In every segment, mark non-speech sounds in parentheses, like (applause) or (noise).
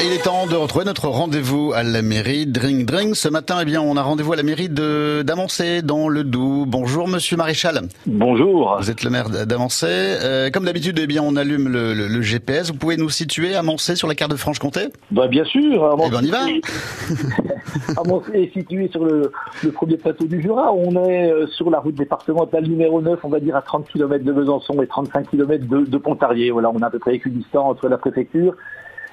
Et il est temps de retrouver notre rendez-vous à la mairie Drink Drink. Ce matin, eh bien, on a rendez-vous à la mairie de d'Amancé, dans le Doubs. Bonjour, monsieur Maréchal. Bonjour. Vous êtes le maire d'Amancé. Euh, comme d'habitude, eh bien, on allume le, le, le, GPS. Vous pouvez nous situer Amancé sur la carte de Franche-Comté? Bah, bien sûr. Amancé, eh ben, on y va. (laughs) Amancé est situé sur le, le, premier plateau du Jura. On est euh, sur la route départementale numéro 9, on va dire à 30 km de Besançon et 35 km de, de Pontarlier. Voilà, on a à peu près équidistant entre la préfecture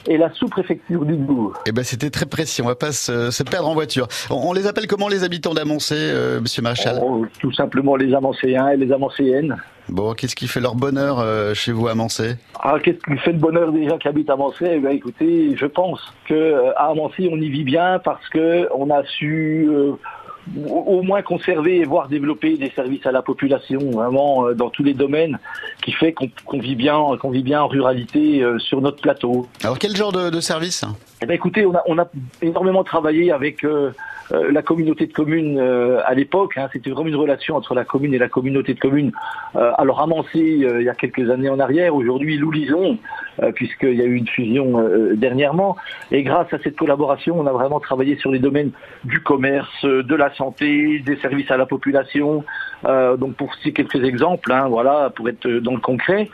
et la sous-préfecture du Doubs. Eh ben, c'était très précis. On va pas se, se perdre en voiture. On, on, les appelle comment les habitants d'Amancé, euh, Monsieur Maréchal oh, Tout simplement les Amancéens et les Amancéennes. Bon, qu'est-ce qui fait leur bonheur euh, chez vous à Amancé? Ah, qu'est-ce qui fait le bonheur des gens qui habitent à Amancé? Eh bien, écoutez, je pense que euh, à Amancé, on y vit bien parce que on a su au moins conserver et voir développer des services à la population, vraiment euh, dans tous les domaines, qui fait qu'on qu vit bien, qu'on vit bien en ruralité euh, sur notre plateau. Alors quel genre de, de service? Eh bien, écoutez, on a, on a énormément travaillé avec euh, la communauté de communes euh, à l'époque. Hein, C'était vraiment une relation entre la commune et la communauté de communes. Alors Amancé, il y a quelques années en arrière, aujourd'hui Loulison, puisqu'il y a eu une fusion dernièrement. Et grâce à cette collaboration, on a vraiment travaillé sur les domaines du commerce, de la santé, des services à la population. donc pour citer quelques exemples, hein, voilà, pour être dans le concret,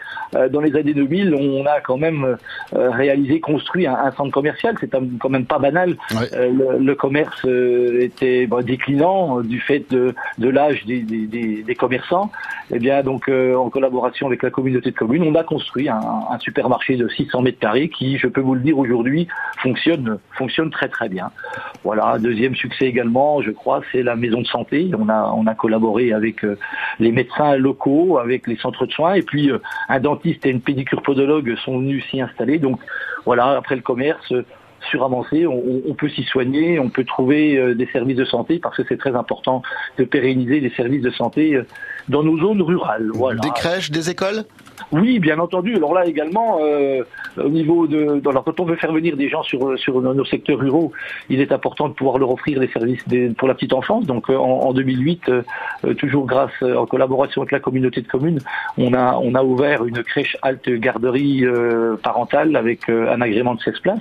dans les années 2000, on a quand même réalisé, construit un, un centre commercial. C'est quand même pas banal. Ouais. Le, le, commerce était bon, déclinant du fait de, de l'âge des, des, des, commerçants. Et bien donc euh, en collaboration avec la communauté de communes, on a construit un, un, supermarché de 600 mètres carrés qui, je peux vous le dire aujourd'hui, fonctionne fonctionne très très bien. Voilà, deuxième succès également, je crois, c'est la maison de santé. On a on a collaboré avec euh, les médecins locaux, avec les centres de soins, et puis euh, un dentiste et une pédicure podologue sont venus s'y installer. Donc voilà, après le commerce sur Amancé, on, on peut s'y soigner, on peut trouver euh, des services de santé parce que c'est très important de pérenniser les services de santé euh, dans nos zones rurales. Des crèches, des écoles? Oui, bien entendu. Alors là également, euh, au niveau de, alors quand on veut faire venir des gens sur sur nos secteurs ruraux, il est important de pouvoir leur offrir des services des, pour la petite enfance. Donc en, en 2008, euh, toujours grâce en collaboration avec la communauté de communes, on a on a ouvert une crèche halte garderie euh, parentale avec un agrément de 16 places.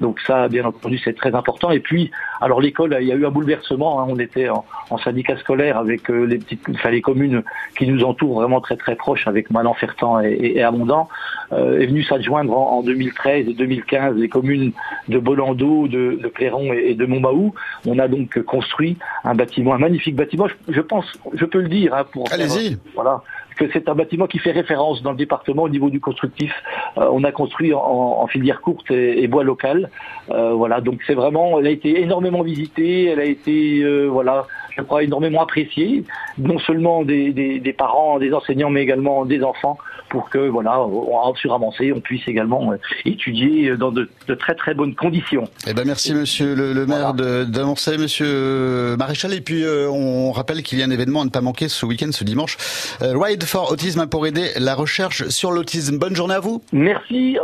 Donc ça, bien entendu, c'est très important. Et puis, alors l'école, il y a eu un bouleversement. Hein. On était en, en, syndicat scolaire avec les petites, enfin les communes qui nous entourent vraiment très très proches, avec Malan-Fertan et, et Amondant, euh, est venu s'adjoindre en, en, 2013 et 2015 les communes de Bolando, de, de Cléron et, et de Montbaou. On a donc construit un bâtiment, un magnifique bâtiment. Je, je pense, je peux le dire, hein, pour allez-y. Voilà, que c'est un bâtiment qui fait référence dans le département au niveau du constructif. Euh, on a construit en, filière courte et, et bois local. Euh, voilà, donc c'est vraiment, elle a été énormément visitée, elle a été, euh, voilà, je crois énormément appréciée, non seulement des, des, des, parents, des enseignants, mais également des enfants, pour que voilà, sur avancé, on puisse également euh, étudier dans de, de, très très bonnes conditions. Eh ben merci Monsieur le, le maire voilà. d'Avancé, Monsieur Maréchal, et puis euh, on rappelle qu'il y a un événement à ne pas manquer ce week-end, ce dimanche, euh, Ride for Autisme pour aider la recherche sur l'autisme. Bonne journée à vous. Merci.